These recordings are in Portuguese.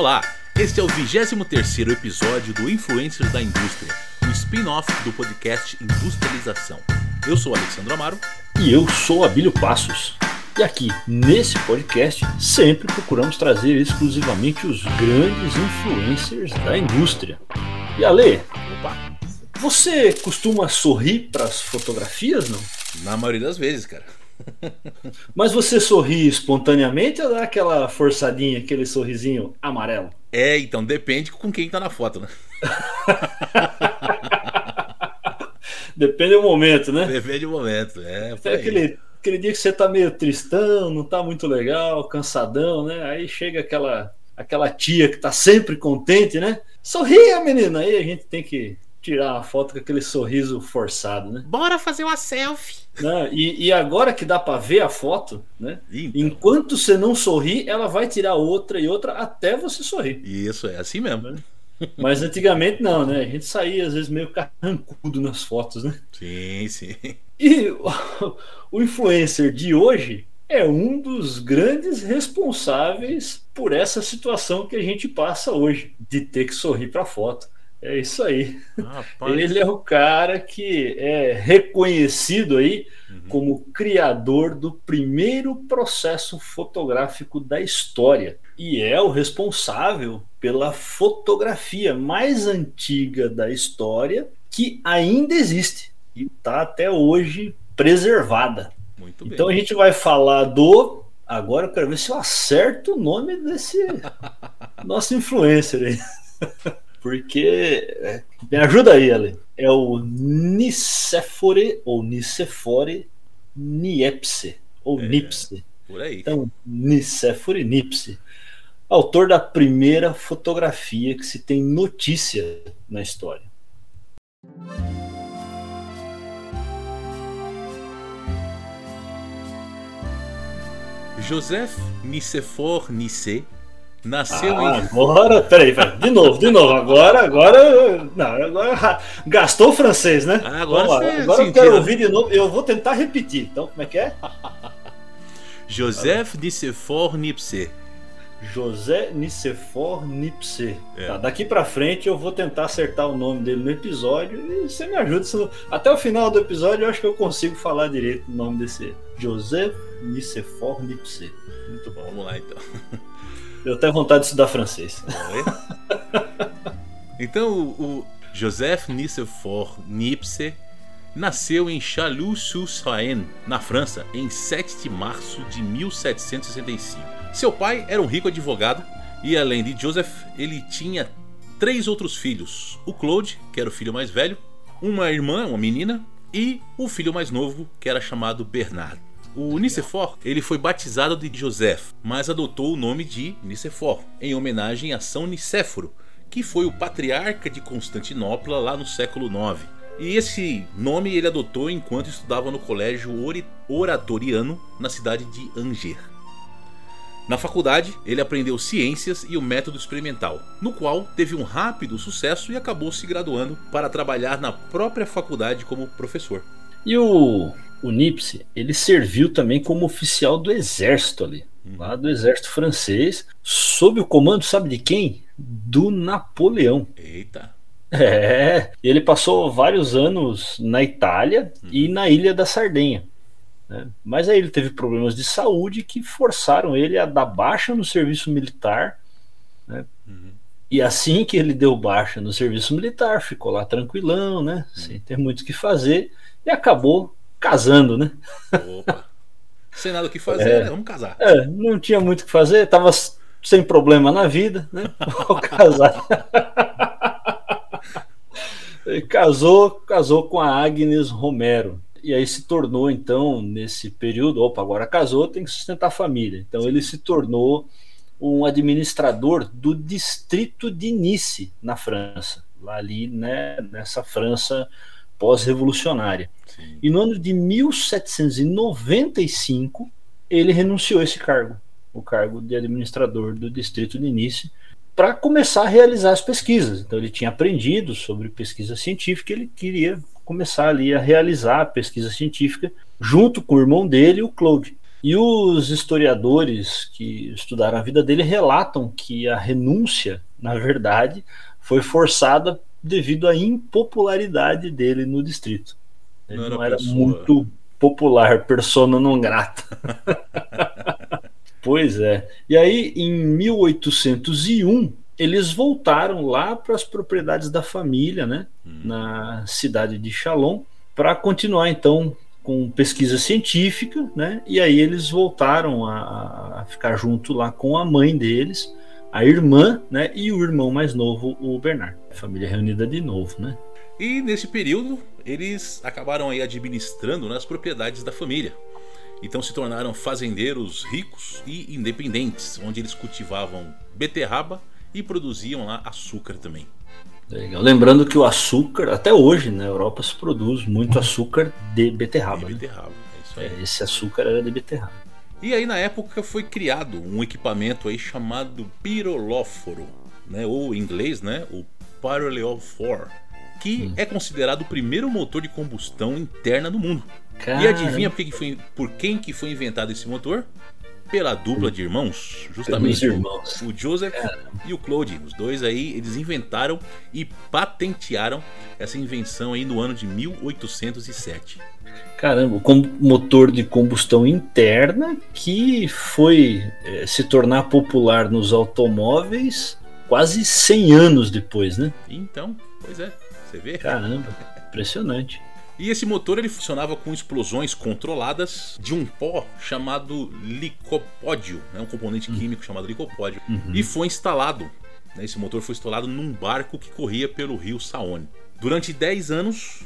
Olá, este é o 23 episódio do Influencers da Indústria, um spin-off do podcast Industrialização. Eu sou Alexandre Amaro. E eu sou Abílio Passos. E aqui, nesse podcast, sempre procuramos trazer exclusivamente os grandes influencers da indústria. E Ale, Opa, você costuma sorrir para as fotografias, não? na maioria das vezes, cara. Mas você sorri espontaneamente ou dá aquela forçadinha, aquele sorrisinho amarelo? É, então depende com quem tá na foto, né? Depende do momento, né? Depende do momento. É, É aquele, aquele dia que você tá meio tristão, não tá muito legal, cansadão, né? Aí chega aquela, aquela tia que tá sempre contente, né? Sorria, menina! Aí a gente tem que tirar uma foto com aquele sorriso forçado, né? Bora fazer uma selfie. Né? E, e agora que dá para ver a foto, né? Então, Enquanto você não sorri, ela vai tirar outra e outra até você sorrir. Isso, é assim mesmo. Mas antigamente não, né? A gente saía às vezes meio carrancudo nas fotos, né? Sim, sim. E o, o influencer de hoje é um dos grandes responsáveis por essa situação que a gente passa hoje, de ter que sorrir para foto. É isso aí. Rapaz, Ele é o cara que é reconhecido aí Uhum. como criador do primeiro processo fotográfico da história e é o responsável pela fotografia mais antiga da história que ainda existe e está até hoje preservada. muito bem. Então a gente vai falar do. Agora eu quero ver se eu acerto o nome desse nosso influencer aí. Porque. é, me ajuda aí, Ale. É o Nicéfore ou Nicefore Niepce. Ou É. Nipse. Por aí. Então, Nicéfore Nipse. Autor da primeira fotografia que se tem notícia na história. Joseph Nicephore Nice nasceu Ah, em. agora, peraí, peraí, de novo, de novo. Agora, agora, não, agora gastou o francês, né? Ah, agora Vamos lá. agora eu quero né? ouvir de novo. Eu vou tentar repetir. Então, como é que é? Joseph Nicephore Nipse. José Nicephore Nipse. É. Tá, daqui pra frente eu vou tentar acertar o nome dele no episódio e você me ajuda. senão- Até o final do episódio eu acho que eu consigo falar direito o nome desse. José Nicephore Nipse. Muito bom. Vamos lá então. Eu tenho vontade de estudar francês. Então, o, o Joseph Nicephore Nipse nasceu em Chalus-sur-Saône, na França, em 7 de março de 1765. Seu pai era um rico advogado e, além de Joseph, ele tinha três outros filhos: o Claude, que era o filho mais velho, uma irmã, uma menina, e o filho mais novo, que era chamado Bernard. O Nicephore ele foi batizado de Joseph, mas adotou o nome de Nicephore, em homenagem a São Nicéforo, que foi o patriarca de Constantinopla lá no século IX. E esse nome ele adotou enquanto estudava no colégio Ori- oratoriano na cidade de Angers. Na faculdade, ele aprendeu ciências e o método experimental, no qual teve um rápido sucesso e acabou se graduando para trabalhar na própria faculdade como professor. E o, o Nipse, ele serviu também como oficial do exército ali, lá do exército francês, sob o comando, sabe de quem? Do Napoleão. Eita, É, ele passou vários anos na Itália e na ilha da Sardenha. né? Mas aí ele teve problemas de saúde que forçaram ele a dar baixa no serviço militar. né? Uhum. E assim que ele deu baixa no serviço militar, ficou lá tranquilão, né? Sem ter muito o que fazer, e acabou casando, né? opa. Sem nada o que fazer, É. né? Vamos casar. É, não tinha muito o que fazer, tava sem problema na vida, né? Vou casar. Casou, casou com a Agnes Romero. E aí se tornou, então, nesse período, opa, agora casou, tem que sustentar a família. Então ele se tornou um administrador do distrito de Nice, na França. Lá ali, né, nessa França pós-revolucionária. E no ano de 1795, ele renunciou a esse cargo, o cargo de administrador do distrito de Nice, para começar a realizar as pesquisas. Então ele tinha aprendido sobre pesquisa científica, ele queria começar ali a realizar a pesquisa científica junto com o irmão dele, o Claude. E os historiadores que estudaram a vida dele relatam que a renúncia, na verdade, foi forçada devido à impopularidade dele no distrito. Ele não era, não era muito popular, persona não grata. pois é. E aí, em 1801, eles voltaram lá para as propriedades da família, né, hum. na cidade de Chalon, para continuar então com pesquisa científica, né? E aí eles voltaram a, a, ficar junto lá com a mãe deles, a irmã, né? E o irmão mais novo, o Bernard. A família reunida de novo, né? E nesse período eles acabaram aí administrando nas né, propriedades da família. Então se tornaram fazendeiros ricos e independentes, onde eles cultivavam beterraba e produziam lá açúcar também. Legal. Lembrando que o açúcar, até hoje na Europa se produz muito açúcar de beterraba. De né? beterraba, né? é isso aí. É, esse açúcar era de beterraba. E aí na época foi criado um equipamento aí chamado pirolóforo, né? ou em inglês, né? o Pyroleophore, que hum. é considerado o primeiro motor de combustão interna do mundo. Caramba. E adivinha por, que foi, por quem que foi inventado esse motor? Pela dupla de irmãos, justamente irmãos. o Joseph Caramba. e o Claude. Os dois aí, eles inventaram e patentearam essa invenção aí no ano de 1807. Caramba, com motor de combustão interna que foi é, se tornar popular nos automóveis quase 100 anos depois, né? Então, pois é, você vê? Caramba, impressionante. E esse motor ele funcionava com explosões controladas de um pó chamado licopódio, né, um componente uhum. químico chamado licopódio, uhum. e foi instalado. Né, esse motor foi instalado num barco que corria pelo rio Saone. Durante 10 anos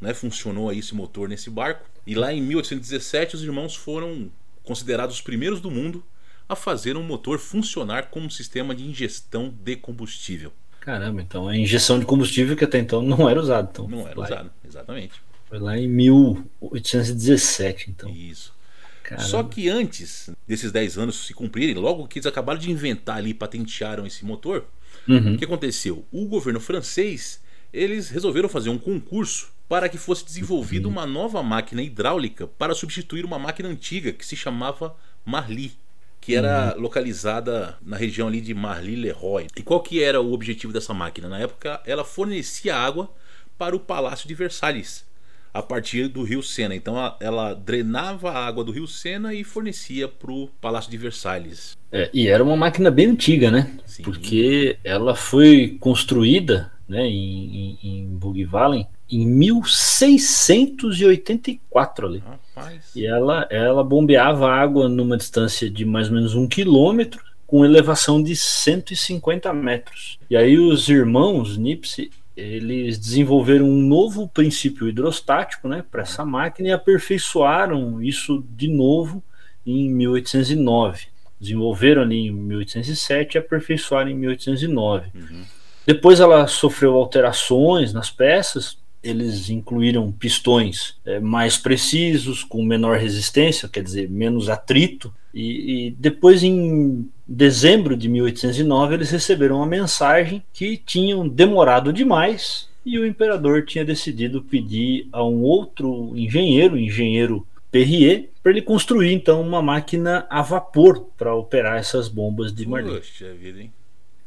né, funcionou aí esse motor nesse barco, e lá em 1817 os irmãos foram considerados os primeiros do mundo a fazer um motor funcionar como um sistema de ingestão de combustível. Caramba, então a injeção de combustível que até então não era usado. Então, não era usado, exatamente. Foi lá em 1817, então. Isso. Caramba. Só que antes desses 10 anos se cumprirem, logo que eles acabaram de inventar ali, patentearam esse motor, uhum. o que aconteceu? O governo francês, eles resolveram fazer um concurso para que fosse desenvolvida uhum. uma nova máquina hidráulica para substituir uma máquina antiga que se chamava Marly, que era uhum. localizada na região ali de Marly-le-Roi. E qual que era o objetivo dessa máquina? Na época, ela fornecia água para o Palácio de Versalhes, a partir do rio Sena. Então ela, drenava a água do rio Sena e fornecia para o Palácio de Versalhes. É, e era uma máquina bem antiga, né? Sim. Porque ela foi construída né, em, em, em Bugvalen em 1684 ali. Rapaz. E ela, ela bombeava água numa distância de mais ou menos um quilômetro com elevação de 150 metros. E aí os irmãos Nipsey eles desenvolveram um novo princípio hidrostático né, para essa máquina e aperfeiçoaram isso de novo em 1809. Desenvolveram ali em 1807 e aperfeiçoaram em 1809. Uhum. Depois ela sofreu alterações nas peças, eles incluíram pistões é, mais precisos, com menor resistência, quer dizer, menos atrito. E, e, depois, em dezembro de 1809, eles receberam uma mensagem que tinham demorado demais e o imperador tinha decidido pedir a um outro engenheiro, engenheiro Perrier, para ele construir então uma máquina a vapor para operar essas bombas de. Poxa vida, hein?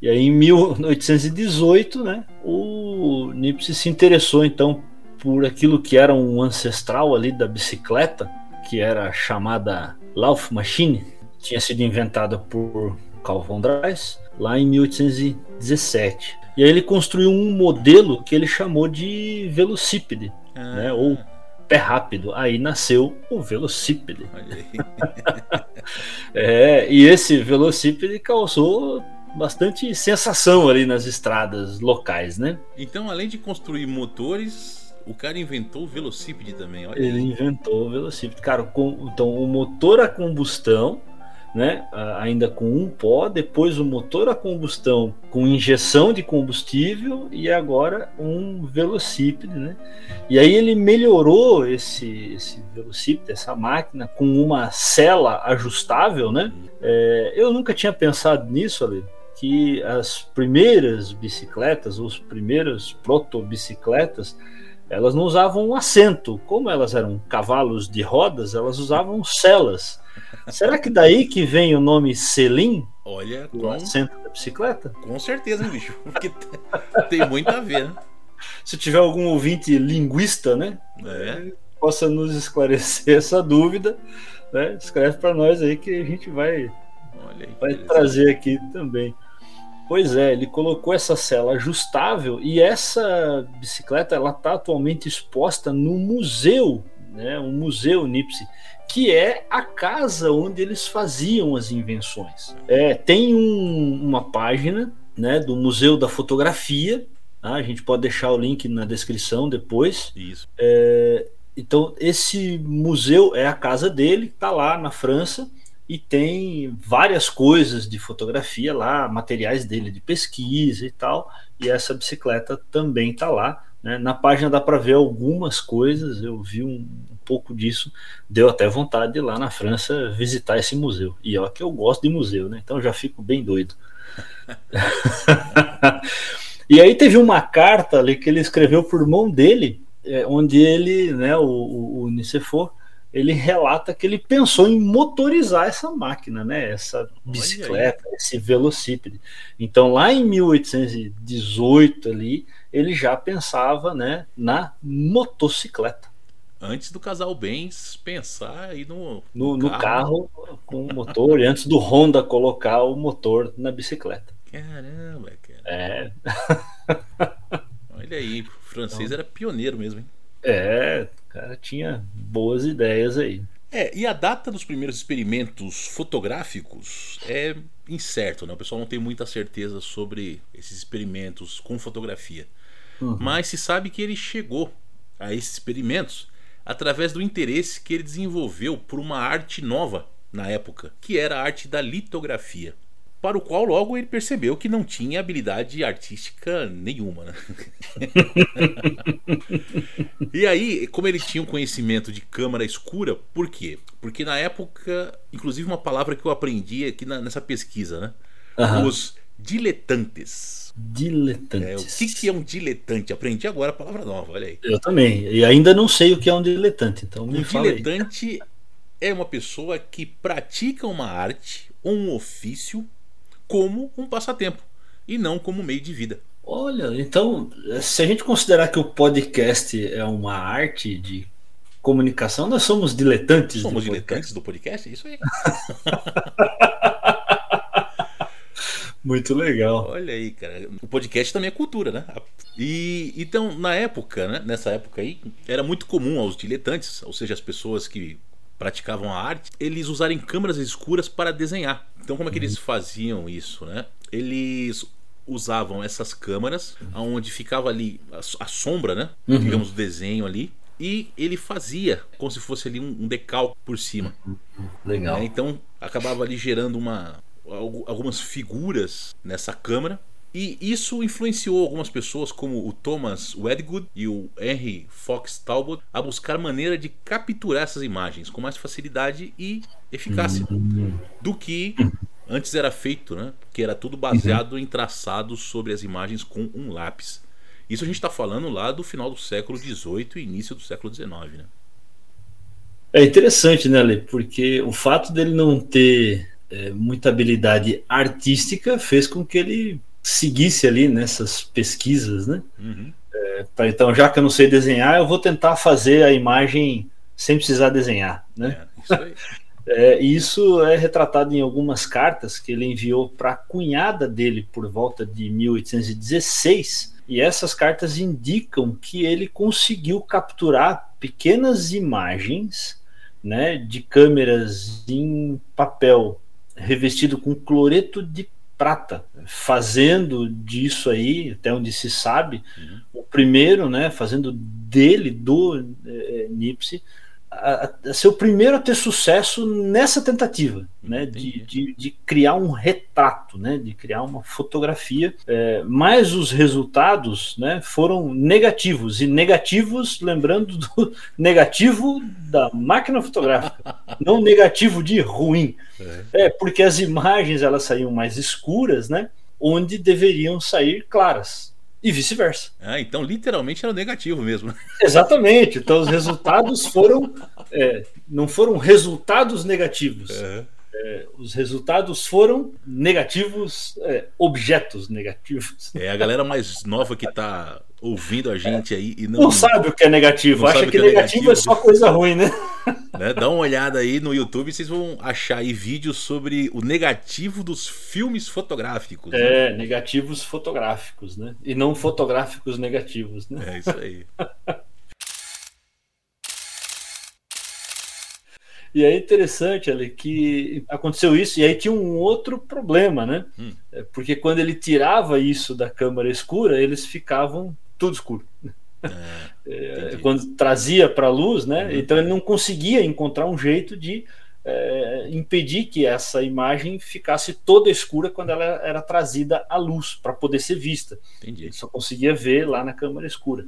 E aí, em 1818, né, o Nipsey se interessou então por aquilo que era um ancestral ali da bicicleta, que era chamada Laufmaschine, tinha sido inventada por Carl von Drais lá em 1817. E aí ele construiu um modelo que ele chamou de velocípede, ah. né, ou pé rápido. Aí nasceu o velocípede. é, e esse velocípede causou bastante sensação ali nas estradas locais, né? Então, além de construir motores, o cara inventou o velocípede também. Olha Ele inventou o velocípede. Cara, com, então o motor a combustão, né? Ainda com um pó, depois o motor a combustão com injeção de combustível e agora um velocípede, né? E aí ele melhorou esse, esse velocípede, essa máquina, com uma cela ajustável, né? É, eu nunca tinha pensado nisso, ali que as primeiras bicicletas, os primeiros proto-bicicletas, elas não usavam um assento. Como elas eram cavalos de rodas, elas usavam celas. Será que daí que vem o nome Selim? Olha, O com, assento da bicicleta? com certeza, bicho. Porque tem muito a ver, né? Se tiver algum ouvinte linguista, né? É. Possa nos esclarecer essa dúvida, né? Escreve para nós aí que a gente vai vai trazer aqui também. Pois é, ele colocou essa cela ajustável e essa bicicleta ela está atualmente exposta no museu, né? O museu Nipsey, que é a casa onde eles faziam as invenções. É, tem um- uma página, né, do Museu da Fotografia. tá? A gente pode deixar o link na descrição depois. Isso. Então, esse museu é a casa dele, está lá na França, e tem várias coisas de fotografia lá, materiais dele de pesquisa e tal, e essa bicicleta também está lá. né? Na página dá para ver algumas coisas, eu vi um, um pouco disso, deu até vontade de ir lá na França visitar esse museu. E ó, que eu gosto de museu, né? Então já fico bem doido. e aí teve uma carta ali que ele escreveu por mão dele, é, onde ele, né, o, o, o Nicefor, ele relata que ele pensou em motorizar essa máquina, né, essa bicicleta, esse velocípede. Então, lá em 1818 ali, ele já pensava, né, na motocicleta. Antes do casal Bens pensar aí no, No, no carro com motor, e antes do Honda colocar o motor na bicicleta. Caramba, cara. É, Olha aí, o francês era pioneiro mesmo, hein? É, o cara tinha boas ideias aí. É, e a data dos primeiros experimentos fotográficos é incerto, né? O pessoal não tem muita certeza sobre esses experimentos com fotografia. Uhum. Mas se sabe que ele chegou a esses experimentos através do interesse que ele desenvolveu por uma arte nova na época, que era a arte da litografia. Para o qual logo ele percebeu que não tinha habilidade artística nenhuma. Né? e aí, como ele tinha um conhecimento de câmara escura, por quê? Porque na época, inclusive uma palavra que eu aprendi aqui na- nessa pesquisa, né? Aham. Os diletantes. Diletantes. É, o que, que é um diletante? Aprendi agora a palavra nova, olha aí. Eu também. E ainda não sei o que é um diletante, então me Um fala aí. diletante é uma pessoa que pratica uma arte ou um ofício como um passatempo e não como meio de vida. Olha, então, se a gente considerar que o podcast é uma arte de comunicação, nós somos diletantes. Somos do podcast. diletantes do podcast? É isso aí. Muito legal. Olha aí, cara. O podcast também é cultura, né? E então, na época, né? Nessa época aí, era muito comum aos diletantes, ou seja, as pessoas que praticavam a arte, eles usarem câmeras escuras para desenhar. Então, como é que eles faziam isso, né? Eles usavam essas câmeras, onde ficava ali a, a sombra, né? Uhum. Digamos, o desenho ali. E ele fazia como se fosse ali um, um decalque por cima. Legal. né? Então acabava ali gerando uma, algu- algumas figuras nessa câmera. E isso influenciou algumas pessoas, como o Thomas Wedgwood e o Henry Fox Talbot, a buscar maneira de capturar essas imagens com mais facilidade e eficácia do que antes era feito, né? Que era tudo baseado em traçados sobre as imagens com um lápis. Isso a gente está falando lá do final do século XVIII e início do século XIX, né? É interessante, né, Lê? Porque o fato dele não ter é, muita habilidade artística fez com que ele seguisse ali nessas pesquisas, né? Uhum. Pra, então, já que eu não sei desenhar, eu vou tentar fazer a imagem sem precisar desenhar, né? É, isso. É, e isso é retratado em algumas cartas que ele enviou para a cunhada dele por volta de 1816. E essas cartas indicam que ele conseguiu capturar pequenas imagens né, de câmeras em papel revestido com cloreto de prata, fazendo disso aí, até onde se sabe, Uhum. o primeiro, né, fazendo dele, do eh, Nipsey, a, a ser o primeiro a ter sucesso nessa tentativa, né, de, de, de criar um retrato, né, de criar uma fotografia, é, mas os resultados, né, foram negativos e negativos, lembrando do negativo da máquina fotográfica, não negativo de ruim, É. é porque as imagens elas saíam mais escuras, né, onde deveriam sair claras e vice-versa. Ah, então literalmente era negativo mesmo. Exatamente. Então os resultados foram É, não foram resultados negativos. É. É, os resultados foram negativos, é, objetos negativos. É a galera mais nova que está ouvindo a gente aí e não, não sabe o que é negativo, acha que, que é negativo, é só coisa ruim, né? né? Dá uma olhada aí no YouTube, vocês vão achar aí vídeos sobre o negativo dos filmes fotográficos. Né? É, né? negativos fotográficos, né? E não fotográficos negativos, né? É isso aí. E é interessante, ali, que aconteceu isso, e aí tinha um outro problema, né? Hum. É, porque quando ele tirava isso da câmara escura, eles ficavam tudo escuro. É, é, quando trazia para a luz, né? Uhum. Então ele não conseguia encontrar um jeito de é, impedir que essa imagem ficasse toda escura quando ela era trazida à luz para poder ser vista. Entendi. Ele só conseguia ver lá na câmara escura.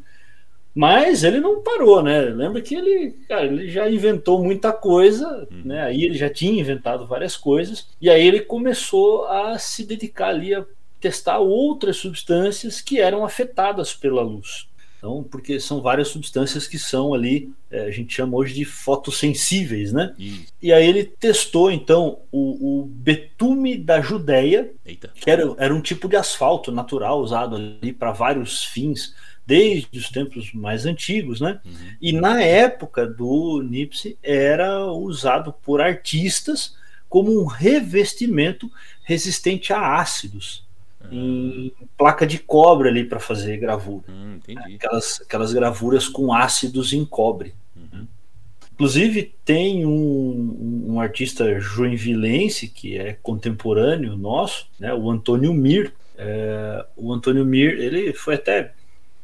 Mas ele não parou, né? Lembra que ele, cara, ele já inventou muita coisa, uhum. né? Aí ele já tinha inventado várias coisas e aí ele começou a se dedicar ali a testar outras substâncias que eram afetadas pela luz. Então, porque são várias substâncias que são ali, é, a gente chama hoje de fotossensíveis, né? Isso. E aí ele testou, então, o, o betume da Judéia, Eita. que era, era um tipo de asfalto natural usado ali para vários fins desde os tempos mais antigos, né? Uhum. E na época do Nipsey era usado por artistas como um revestimento resistente a ácidos. Em placa de cobre ali para fazer gravura. Hum, aquelas, aquelas gravuras com ácidos em cobre. Uhum. Inclusive, tem um, um artista joinvilense que é contemporâneo nosso, né, o Antônio Mir. É, o Antônio Mir, ele foi até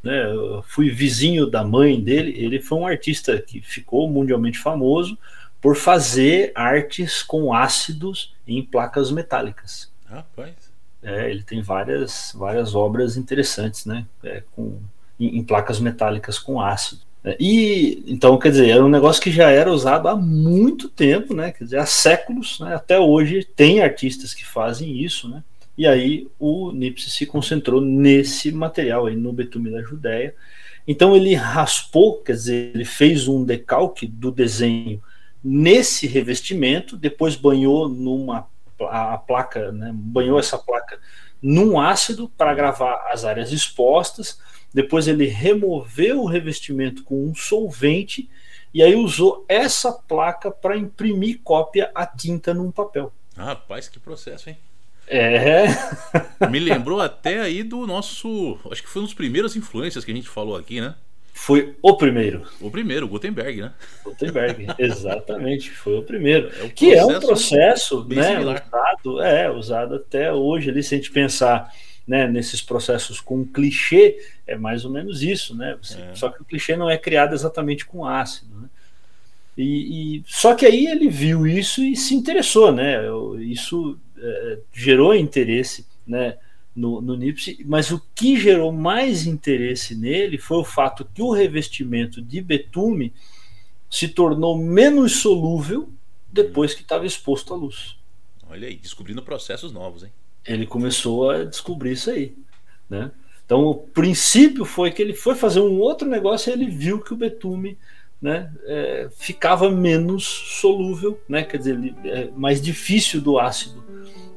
né, fui vizinho da mãe dele, ele foi um artista que ficou mundialmente famoso por fazer artes com ácidos em placas metálicas. Rapaz. É, ele tem várias, várias obras interessantes, né, é, com, em, em, placas metálicas com ácido. É, e então, quer dizer, era um negócio que já era usado há muito tempo, né? Quer dizer, há séculos, né, até hoje tem artistas que fazem isso, né? E aí o Nipsey se concentrou nesse material aí no betume da Judéia. Então ele raspou, quer dizer, ele fez um decalque do desenho nesse revestimento, depois banhou numa a placa, né, banhou essa placa num ácido para gravar as áreas expostas. Depois ele removeu o revestimento com um solvente e aí usou essa placa para imprimir cópia a tinta num papel. Rapaz, que processo, hein? É. Me lembrou até aí do nosso. Acho que foi um dos primeiros influências que a gente falou aqui, né? Foi o primeiro. O primeiro, Gutenberg, né? Gutenberg, exatamente, foi o primeiro. É um que é um processo né, usado, é, usado até hoje ali, se a gente pensar né, nesses processos com clichê, é mais ou menos isso, né? Você, é. Só que o clichê não é criado exatamente com ácido, né? E, e, só que aí ele viu isso e se interessou, né? Isso é, gerou interesse, né? No, no Nipsey, mas o que gerou mais interesse nele foi o fato que o revestimento de betume se tornou menos solúvel depois que estava exposto à luz. Olha aí, descobrindo processos novos, hein? Ele começou a descobrir isso aí, né? Então o princípio foi que ele foi fazer um outro negócio e ele viu que o betume né, é, ficava menos solúvel, né, quer dizer, é mais difícil do ácido,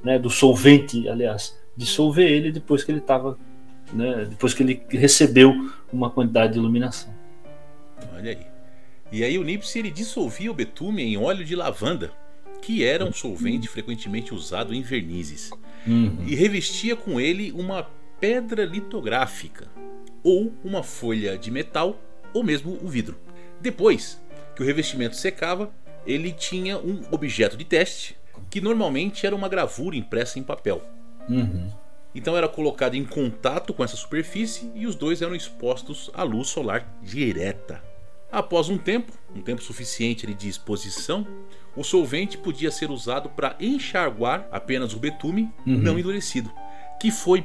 né, do solvente, aliás, dissolver ele depois que ele estava, né, depois que ele recebeu uma quantidade de iluminação. Olha aí. E aí o Nipsey ele dissolvia o betume em óleo de lavanda, que era um solvente frequentemente usado em vernizes, uhum. e revestia com ele uma pedra litográfica ou uma folha de metal ou mesmo um vidro. Depois que o revestimento secava, ele tinha um objeto de teste, que normalmente era uma gravura impressa em papel. Uhum. Então era colocado em contato com essa superfície e os dois eram expostos à luz solar direta. Após um tempo, um tempo suficiente de exposição, o solvente podia ser usado para enxaguar apenas o betume uhum. não endurecido, que foi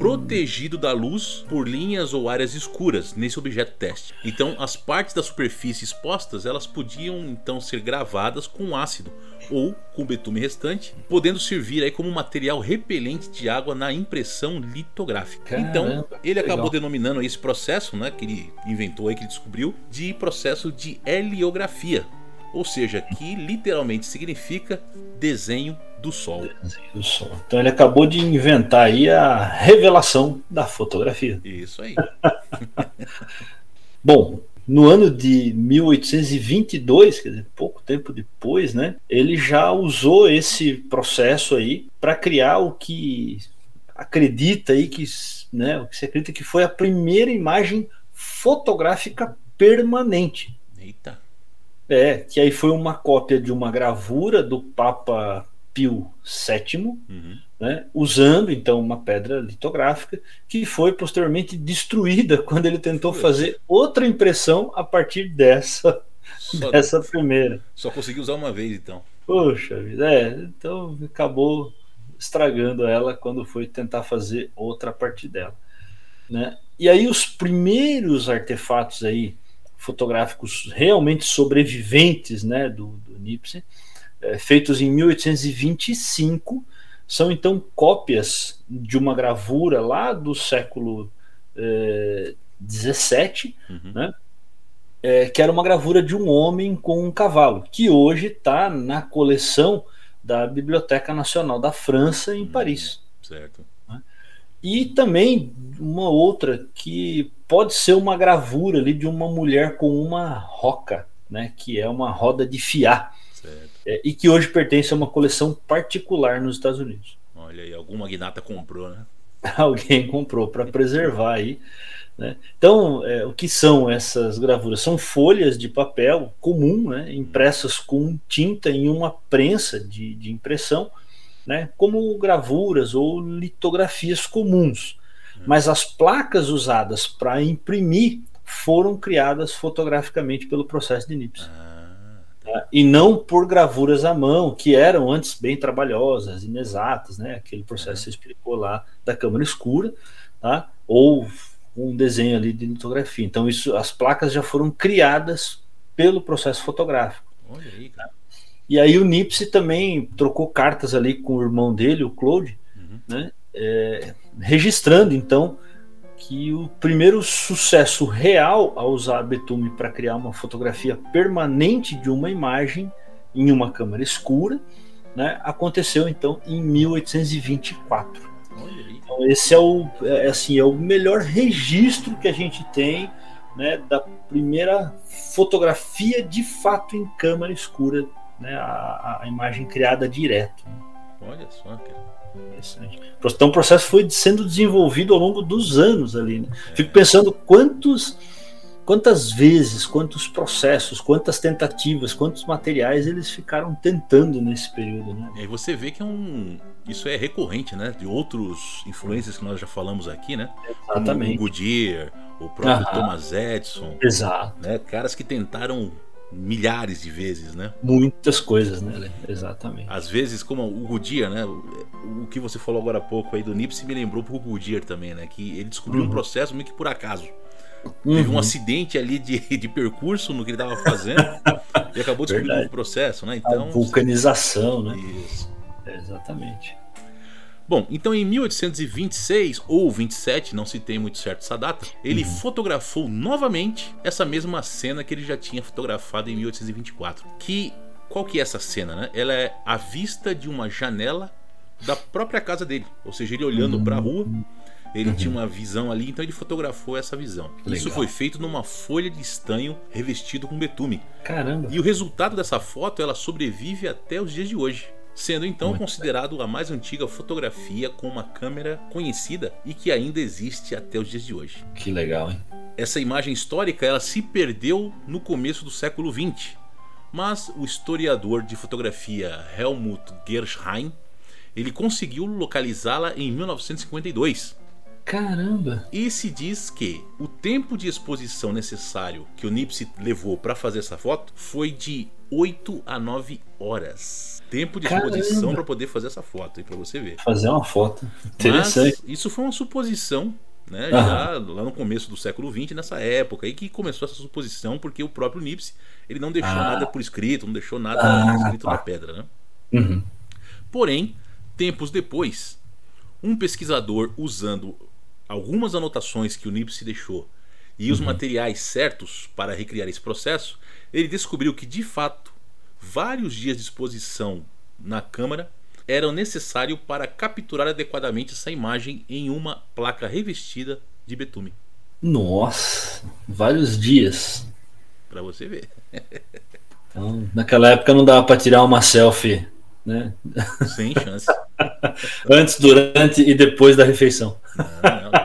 protegido da luz por linhas ou áreas escuras nesse objeto teste. Então, as partes da superfície expostas elas podiam então ser gravadas com ácido ou com betume restante, podendo servir aí como material repelente de água na impressão litográfica. Caramba, então, ele acabou legal. denominando esse processo, né, que ele inventou aí, que ele descobriu, de processo de heliografia, ou seja, que literalmente significa desenho do Sol. do Sol. Então ele acabou de inventar aí a revelação da fotografia. Isso aí. Bom, no ano de 1822, quer dizer, pouco tempo depois, né, ele já usou esse processo aí para criar o que acredita aí que, né, o que se acredita que foi a primeira imagem fotográfica permanente. Eita. É, que aí foi uma cópia de uma gravura do Papa Pio VII, Uhum. né, usando então uma pedra litográfica que foi posteriormente destruída quando ele tentou Putz. fazer outra impressão a partir dessa, Só, dessa primeira. só consegui usar uma vez então. Poxa vida, é, então acabou estragando ela quando foi tentar fazer outra a partir dela. Né? E aí os primeiros artefatos aí fotográficos realmente sobreviventes né, do, do Nipsey, é, feitos em 1825, são então cópias de uma gravura lá do século eh, 17, Uhum. né? é, que era uma gravura de um homem com um cavalo, que hoje está na coleção da Biblioteca Nacional da França, em Paris. Certo. E também uma outra que pode ser uma gravura ali de uma mulher com uma roca, né, que é uma roda de fiar, Certo. é, e que hoje pertence a uma coleção particular nos Estados Unidos. Olha aí, alguma magnata comprou, né? Alguém comprou para preservar aí. Né? Então, é, o que são essas gravuras? São folhas de papel comum, né, impressas com tinta em uma prensa de, de impressão, né, como gravuras ou litografias comuns. Mas as placas usadas para imprimir foram criadas fotograficamente pelo processo de Nips. Ah, tá? E não por gravuras à mão, que eram antes bem trabalhosas, inexatas, né? aquele processo que você explicou lá da câmara escura, tá? ou um desenho ali de litografia. Então, isso, as placas já foram criadas pelo processo fotográfico. olha aí, cara. E aí o Nipsey também trocou cartas ali com o irmão dele, o Claude, Uhum. né? É, registrando então que o primeiro sucesso real a usar betume para criar uma fotografia permanente de uma imagem em uma câmera escura, né, aconteceu então em 1824. Olha aí. Então esse é o é, assim é o melhor registro que a gente tem, né, da primeira fotografia de fato em câmera escura, né, a, a imagem criada direto. Olha só, cara. Interessante. Então o processo foi sendo desenvolvido ao longo dos anos ali. Né? Fico pensando quantos, quantas vezes, quantos processos, quantas tentativas, quantos materiais eles ficaram tentando nesse período. Né? E aí você vê que é um. Isso é recorrente, né? De outros influências que nós já falamos aqui, né? Como o Exatamente. Goodyear, o próprio Aham. Thomas Edison, Exato. né? Caras que tentaram milhares de vezes, né? Muitas coisas, né? Exatamente. Às vezes, como o Goodyear, né? O que você falou agora há pouco aí do Nipsey me lembrou pro Goodyear também, né? Que ele descobriu um Uhum. processo meio que por acaso. Teve um Uhum. acidente ali de, de percurso no que ele estava fazendo e acabou descobrindo o processo, né? A Então. vulcanização, né? Isso. Exatamente. Bom, então em 1826 ou 27, não se tem muito certo essa data, ele Uhum. fotografou novamente essa mesma cena que ele já tinha fotografado em 1824. Que qual que é essa cena, né? Ela é a vista de uma janela da própria casa dele, ou seja, ele olhando para a rua, ele tinha uma visão ali, então ele fotografou essa visão. Isso Legal. foi feito numa folha de estanho revestido com betume. Caramba. E o resultado dessa foto ela sobrevive até os dias de hoje, sendo então Muito considerado a mais antiga fotografia com uma câmera conhecida e que ainda existe até os dias de hoje. Que legal, hein? Essa imagem histórica ela se perdeu no começo do século XX, mas o historiador de fotografia Helmut Gersheim ele conseguiu localizá-la em 1952. Caramba! E se diz que o tempo de exposição necessário que o Nipsey levou para fazer essa foto foi de 8 a 9 horas. Tempo de exposição para poder fazer essa foto aí para você ver. Fazer uma foto. Interessante. Mas isso foi uma suposição né, já lá no começo do século XX, nessa época aí que começou essa suposição, porque o próprio Nipsey ele não deixou ah. nada por escrito, não deixou nada ah, escrito tá. na pedra, né? Uhum. Porém, tempos depois, um pesquisador usando algumas anotações que o Nipsey deixou e os uhum. materiais certos para recriar esse processo, ele descobriu que de fato vários dias de exposição na câmara eram necessários para capturar adequadamente essa imagem em uma placa revestida de betume. Nossa, vários dias. Para você ver. Então, naquela época não dava para tirar uma selfie, né? Sem chance. Antes, durante e depois da refeição. Não, não.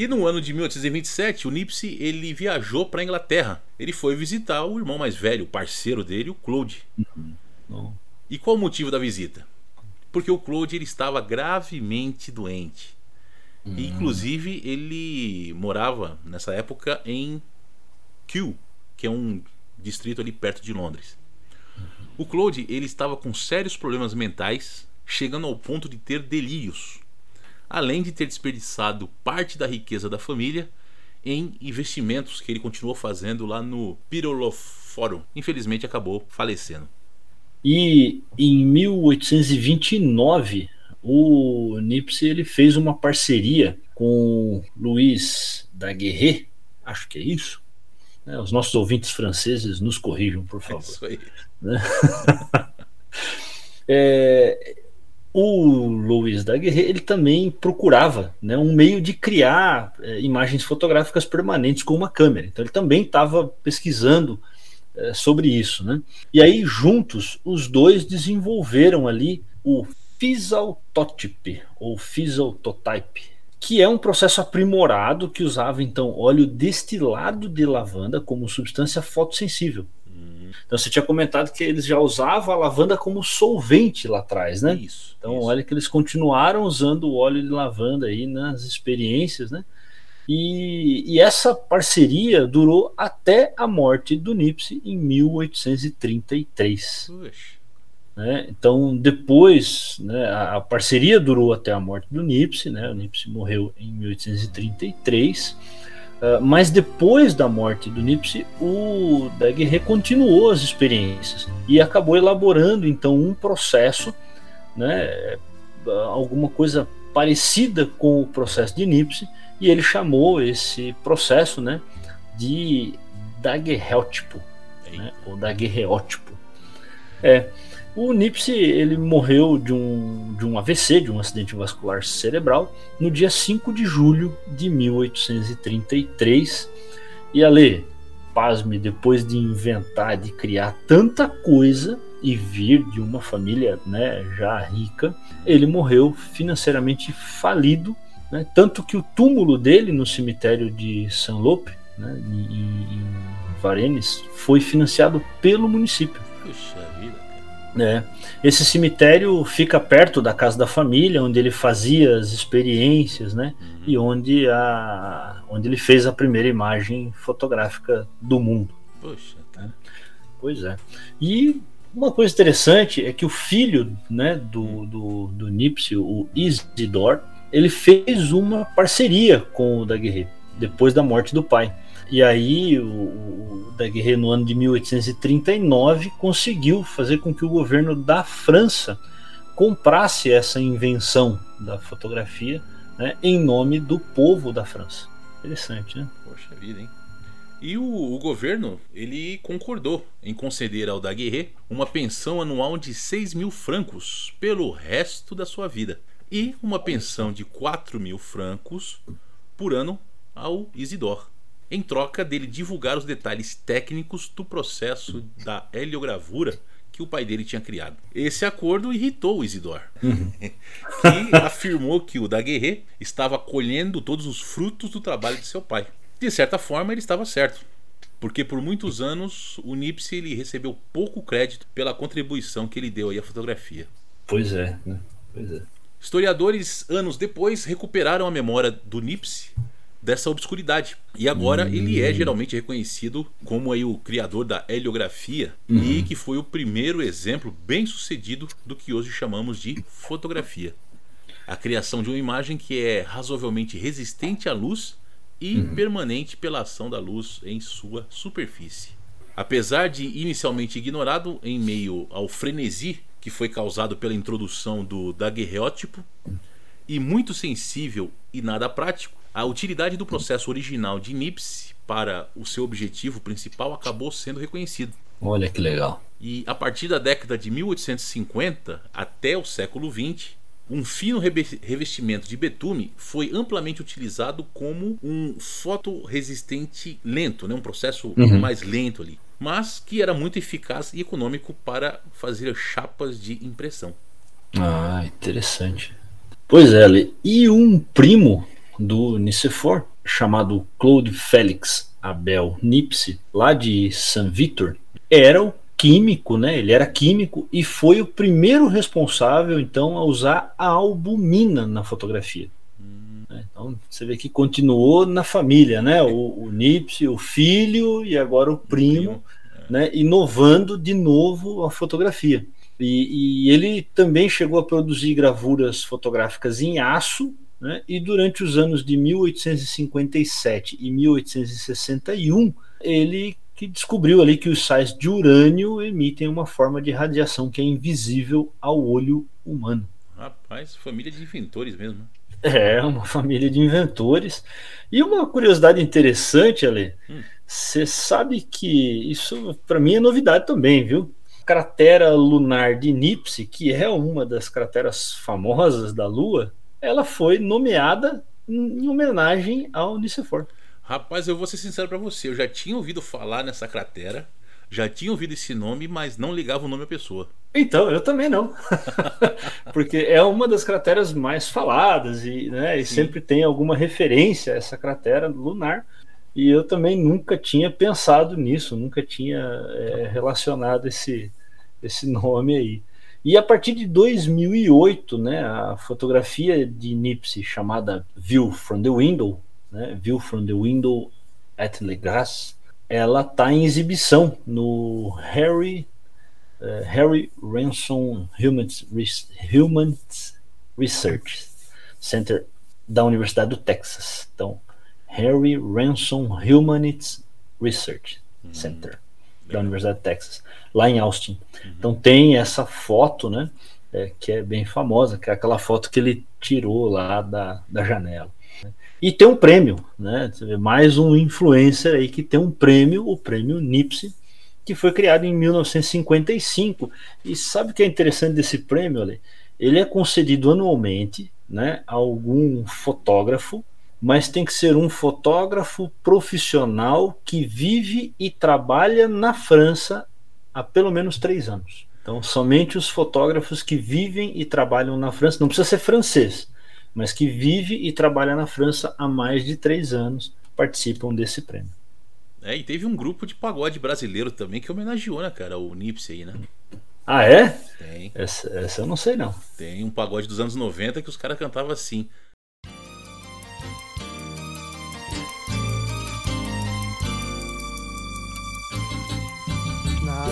E no ano de 1827, o Nipsey ele viajou para a Inglaterra. Ele foi visitar o irmão mais velho, o parceiro dele, o Claude. Uhum. E qual o motivo da visita? Porque o Claude ele estava gravemente doente. Uhum. E, inclusive, ele morava nessa época em Kew, que é um distrito ali perto de Londres. O Claude ele estava com sérios problemas mentais, chegando ao ponto de ter delírios, além de ter desperdiçado parte da riqueza da família em investimentos que ele continuou fazendo lá no Peterlof Forum. Infelizmente acabou falecendo. E em 1829 o Nipsey ele fez uma parceria com Luiz Daguerre, acho que é isso, né? Os nossos ouvintes franceses nos corrijam, por favor. É isso aí. Né? é, o Louis Daguerre ele também procurava né, um meio de criar é, imagens fotográficas permanentes com uma câmera. Então ele também estava pesquisando é, sobre isso. Né? E aí, juntos, os dois desenvolveram ali o Physaltotype, ou Physaltotype, que é um processo aprimorado que usava então óleo destilado de lavanda como substância fotossensível. Então você tinha comentado que eles já usavam a lavanda como solvente lá atrás, né? Isso. Então isso. olha que eles continuaram usando o óleo de lavanda aí nas experiências, né? E, e, essa parceria durou até a morte do Nipsey em 1833. Puxa. Né? Então, depois, né, a, parceria durou até a morte do Nipsey, né? o Nipsey morreu em 1833, uh, ah, mas depois da morte do Nipsey, o Daguerre continuou as experiências e acabou elaborando então um processo, né, alguma coisa parecida com o processo de Nipsey, e ele chamou esse processo né, de daguerreótipo, né, ou daguerreótipo. É, o Nipsey ele morreu de um, de um AVC, de um acidente vascular cerebral, no dia 5 de julho de 1833. E ali, pasme, depois de inventar, de criar tanta coisa e vir de uma família né, já rica, ele morreu financeiramente falido. Né, tanto que o túmulo dele no cemitério de Saint-Lope, né, em, em Varennes, foi financiado pelo município. Puxa vida. É. Esse cemitério fica perto da casa da família, onde ele fazia as experiências, né? Uhum. E onde, a, onde ele fez a primeira imagem fotográfica do mundo. Poxa. É. Pois é. E uma coisa interessante é que o filho né, do, do, do Nipsey, o Isidore, ele fez uma parceria com o Daguerre depois da morte do pai. E aí o, o Daguerre no ano de 1839 conseguiu fazer com que o governo da França comprasse essa invenção da fotografia né, em nome do povo da França. Interessante, né? Poxa vida, hein? E o, o, governo ele concordou em conceder ao Daguerre uma pensão anual de 6 mil francos pelo resto da sua vida e uma pensão de 4 mil francos por ano ao Isidore em troca dele divulgar os detalhes técnicos do processo da heliogravura que o pai dele tinha criado. Esse acordo irritou o Isidor, uhum. que afirmou que o Daguerre estava colhendo todos os frutos do trabalho de seu pai. De certa forma, ele estava certo, porque por muitos anos o Nipsey ele recebeu pouco crédito pela contribuição que ele deu à fotografia. Pois é, né? pois é. Historiadores, anos depois, recuperaram a memória do Nipsey dessa obscuridade. E agora hum. ele é geralmente reconhecido como aí o criador da heliografia hum. e que foi o primeiro exemplo bem sucedido do que hoje chamamos de fotografia. A criação de uma imagem que é razoavelmente resistente à luz e hum. permanente pela ação da luz em sua superfície. Apesar de inicialmente ignorado em meio ao frenesi que foi causado pela introdução do daguerreótipo, e muito sensível e nada prático, a utilidade do processo original de Nipsey para o seu objetivo principal acabou sendo reconhecido. Olha que legal. E a partir da década de 1850 até o século XX, um fino revestimento de betume foi amplamente utilizado como um fotoresistente lento, né? um processo uhum. mais lento ali, mas que era muito eficaz e econômico para fazer chapas de impressão. Ah, interessante. Pois é, e um primo do Nicephore, chamado Claude Félix Abel Nipse, lá de San Vitor, era o químico, né? Ele era químico e foi o primeiro responsável, então, a usar a albumina na fotografia. Hum. Então, você vê que continuou na família, né? O, o Nipse, o filho e agora o primo, né? Inovando de novo a fotografia. E, e, ele também chegou a produzir gravuras fotográficas em aço né? E durante os anos de 1857 e 1861, ele que descobriu ali que os sais de urânio emitem uma forma de radiação que é invisível ao olho humano. Rapaz, família de inventores mesmo. Né? É, uma família de inventores. E uma curiosidade interessante, Ale, você hum. sabe que isso para mim é novidade também, viu? Cratera lunar de Nipse, que é uma das crateras famosas da Lua, ela foi nomeada em homenagem ao Nicephore. Rapaz, eu vou ser sincero para você, eu já tinha ouvido falar nessa cratera, já tinha ouvido esse nome, mas não ligava o nome à pessoa. Então, eu também não. Porque é uma das crateras mais faladas e, né, e sempre tem alguma referência a essa cratera lunar. E eu também nunca tinha pensado nisso, nunca tinha é, relacionado esse, esse nome aí. E a partir de 2008, né, a fotografia de Nipsey chamada View from the Window, né, View from the Window at Le Grasse, ela está em exibição no Harry uh, Harry Ransom Humans, Humans Research Center da Universidade do Texas. Então, Harry Ransom Humanities Research Center da Universidade de Texas, lá em Austin. Uhum. Então tem essa foto, né? É, que é bem famosa, que é aquela foto que ele tirou lá da, da janela. Né? E tem um prêmio, né? Mais um influencer aí que tem um prêmio, o prêmio Nipsey, que foi criado em 1955. E sabe o que é interessante desse prêmio, Ale? Ele é concedido anualmente né, a algum fotógrafo mas tem que ser um fotógrafo profissional que vive e trabalha na França há pelo menos três anos. Então, somente os fotógrafos que vivem e trabalham na França, não precisa ser francês, mas que vive e trabalha na França há mais de três anos, participam desse prêmio. É, e teve um grupo de pagode brasileiro também que homenageou, né, cara, o Nipsey aí, né? Ah, é? Tem. Essa, essa eu não sei, não. Tem um pagode dos anos 90 que os caras cantavam assim.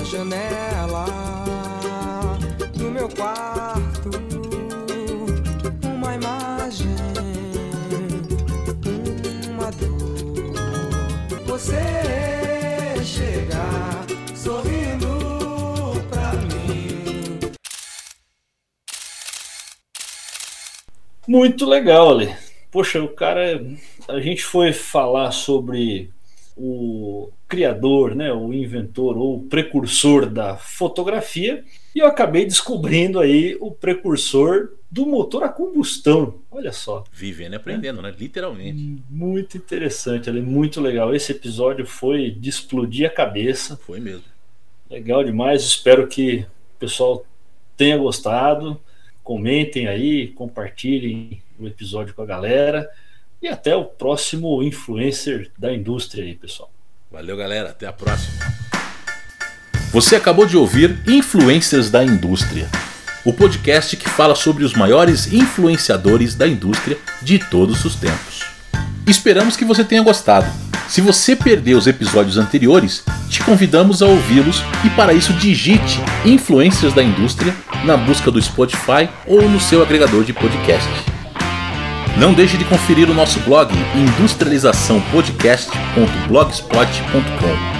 Janela do meu quarto uma imagem, uma dor. Você chegar sorrindo pra mim. Muito legal, Ale. Poxa, o cara. A gente foi falar sobre o criador, né, o inventor ou o precursor da fotografia, e eu acabei descobrindo aí o precursor do motor a combustão. Olha só. Vivendo e aprendendo, né? Literalmente. Muito interessante, é muito legal. Esse episódio foi de explodir a cabeça. Foi mesmo. Legal demais. Espero que o pessoal tenha gostado. Comentem aí, compartilhem o episódio com a galera. E até o próximo influencer da indústria aí, pessoal. Valeu, galera. Até a próxima. Você acabou de ouvir Influências da Indústria o podcast que fala sobre os maiores influenciadores da indústria de todos os tempos. Esperamos que você tenha gostado. Se você perdeu os episódios anteriores, te convidamos a ouvi-los e para isso digite Influências da Indústria na busca do Spotify ou no seu agregador de podcast. Não deixe de conferir o nosso blog industrializaçãopodcast.blogspot.com